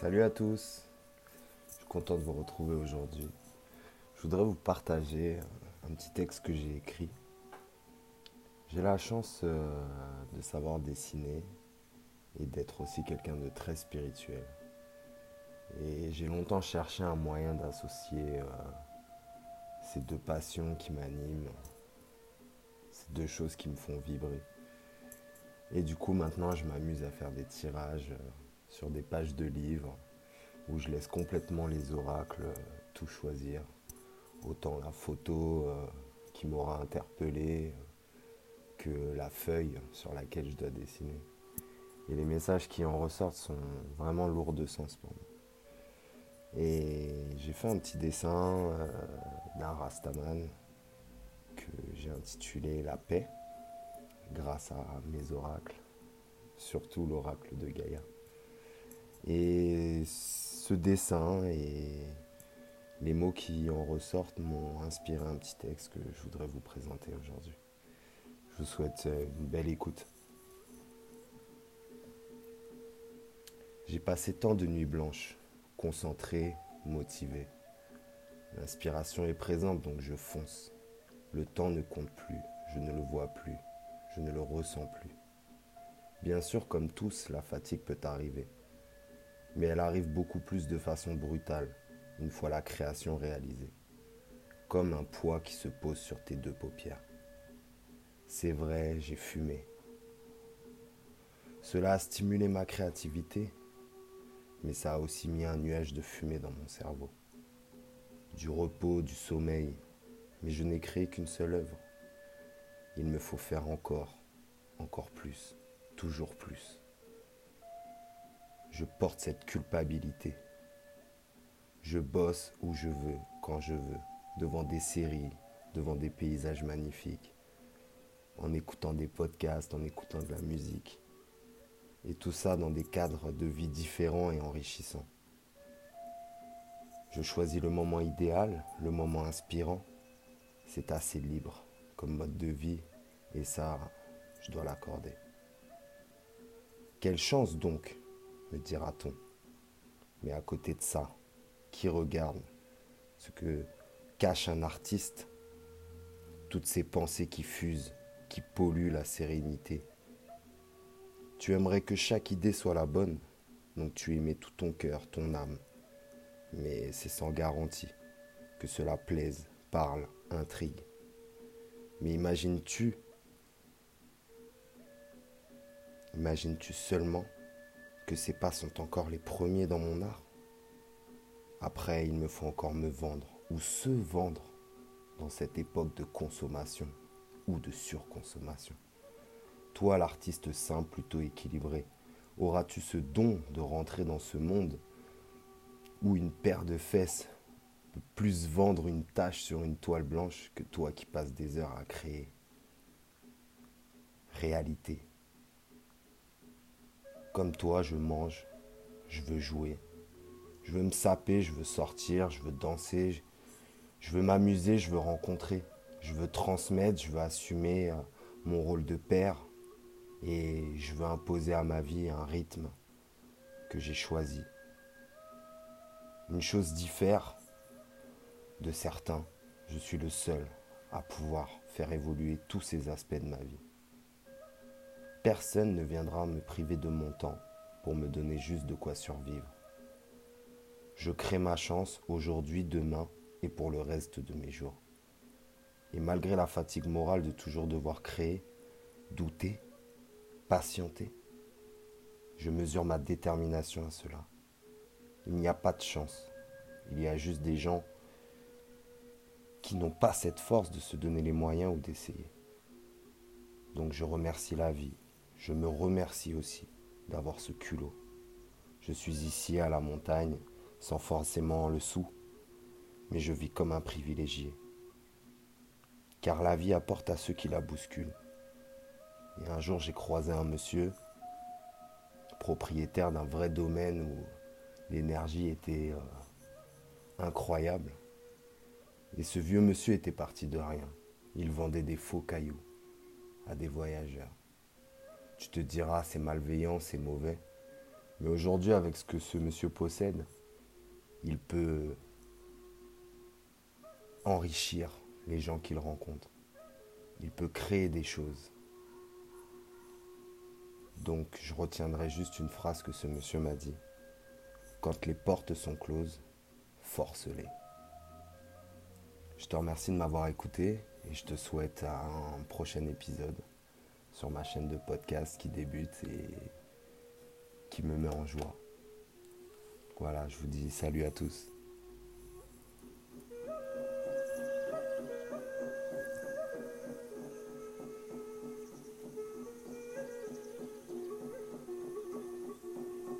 Salut à tous, je suis content de vous retrouver aujourd'hui. Je voudrais vous partager un petit texte que j'ai écrit. J'ai la chance euh, de savoir dessiner et d'être aussi quelqu'un de très spirituel. Et j'ai longtemps cherché un moyen d'associer euh, ces deux passions qui m'animent, ces deux choses qui me font vibrer. Et du coup, maintenant, je m'amuse à faire des tirages euh, sur des pages de livres où je laisse complètement les oracles euh, tout choisir. Autant la photo euh, qui m'aura interpellé que la feuille sur laquelle je dois dessiner. Et les messages qui en ressortent sont vraiment lourds de sens pour moi. Et j'ai fait un petit dessin d'un Rastaman que j'ai intitulé La paix grâce à mes oracles, surtout l'oracle de Gaïa. Et ce dessin et les mots qui en ressortent m'ont inspiré un petit texte que je voudrais vous présenter aujourd'hui. Je vous souhaite une belle écoute. J'ai passé tant de nuits blanches, concentré, motivé. L'inspiration est présente, donc je fonce. Le temps ne compte plus, je ne le vois plus je ne le ressens plus. Bien sûr, comme tous, la fatigue peut arriver, mais elle arrive beaucoup plus de façon brutale une fois la création réalisée, comme un poids qui se pose sur tes deux paupières. C'est vrai, j'ai fumé. Cela a stimulé ma créativité, mais ça a aussi mis un nuage de fumée dans mon cerveau. Du repos, du sommeil, mais je n'ai créé qu'une seule œuvre il me faut faire encore, encore plus, toujours plus. Je porte cette culpabilité. Je bosse où je veux, quand je veux, devant des séries, devant des paysages magnifiques, en écoutant des podcasts, en écoutant de la musique. Et tout ça dans des cadres de vie différents et enrichissants. Je choisis le moment idéal, le moment inspirant. C'est assez libre comme mode de vie, et ça, je dois l'accorder. Quelle chance donc, me dira-t-on. Mais à côté de ça, qui regarde ce que cache un artiste, toutes ces pensées qui fusent, qui polluent la sérénité. Tu aimerais que chaque idée soit la bonne, donc tu aimais tout ton cœur, ton âme. Mais c'est sans garantie que cela plaise, parle, intrigue. Mais imagines-tu, imagines-tu seulement que ces pas sont encore les premiers dans mon art Après, il me faut encore me vendre ou se vendre dans cette époque de consommation ou de surconsommation. Toi, l'artiste simple, plutôt équilibré, auras-tu ce don de rentrer dans ce monde où une paire de fesses plus vendre une tâche sur une toile blanche que toi qui passes des heures à créer. Réalité? Comme toi, je mange, je veux jouer, je veux me saper, je veux sortir, je veux danser, je veux m'amuser, je veux rencontrer, je veux transmettre, je veux assumer euh, mon rôle de père et je veux imposer à ma vie un rythme que j'ai choisi. Une chose diffère de certains, je suis le seul à pouvoir faire évoluer tous ces aspects de ma vie. Personne ne viendra me priver de mon temps pour me donner juste de quoi survivre. Je crée ma chance aujourd'hui, demain et pour le reste de mes jours. Et malgré la fatigue morale de toujours devoir créer, douter, patienter, je mesure ma détermination à cela. Il n'y a pas de chance. Il y a juste des gens qui n'ont pas cette force de se donner les moyens ou d'essayer. Donc je remercie la vie. Je me remercie aussi d'avoir ce culot. Je suis ici à la montagne sans forcément le sou, mais je vis comme un privilégié. Car la vie apporte à ceux qui la bousculent. Et un jour j'ai croisé un monsieur, propriétaire d'un vrai domaine où l'énergie était euh, incroyable. Et ce vieux monsieur était parti de rien. Il vendait des faux cailloux à des voyageurs. Tu te diras, c'est malveillant, c'est mauvais. Mais aujourd'hui, avec ce que ce monsieur possède, il peut enrichir les gens qu'il rencontre. Il peut créer des choses. Donc je retiendrai juste une phrase que ce monsieur m'a dit. Quand les portes sont closes, force-les. Je te remercie de m'avoir écouté et je te souhaite un prochain épisode sur ma chaîne de podcast qui débute et qui me met en joie. Voilà, je vous dis salut à tous.